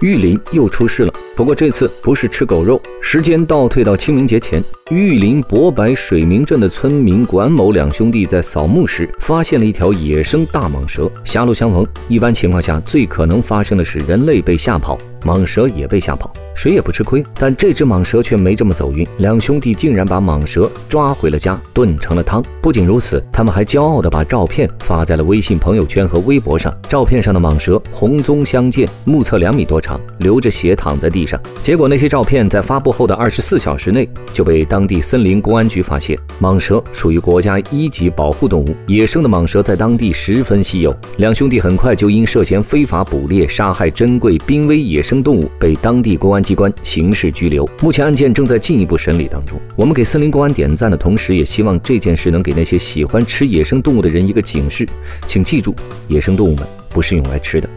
玉林又出事了，不过这次不是吃狗肉。时间倒退到清明节前，玉林博白水明镇的村民管某两兄弟在扫墓时，发现了一条野生大蟒蛇。狭路相逢，一般情况下最可能发生的是人类被吓跑，蟒蛇也被吓跑。谁也不吃亏，但这只蟒蛇却没这么走运。两兄弟竟然把蟒蛇抓回了家，炖成了汤。不仅如此，他们还骄傲地把照片发在了微信朋友圈和微博上。照片上的蟒蛇红棕相间，目测两米多长，流着血躺在地上。结果那些照片在发布后的二十四小时内就被当地森林公安局发现。蟒蛇属于国家一级保护动物，野生的蟒蛇在当地十分稀有。两兄弟很快就因涉嫌非法捕猎、杀害珍贵濒危野生动物，被当地公安。机关刑事拘留，目前案件正在进一步审理当中。我们给森林公安点赞的同时，也希望这件事能给那些喜欢吃野生动物的人一个警示，请记住，野生动物们不是用来吃的。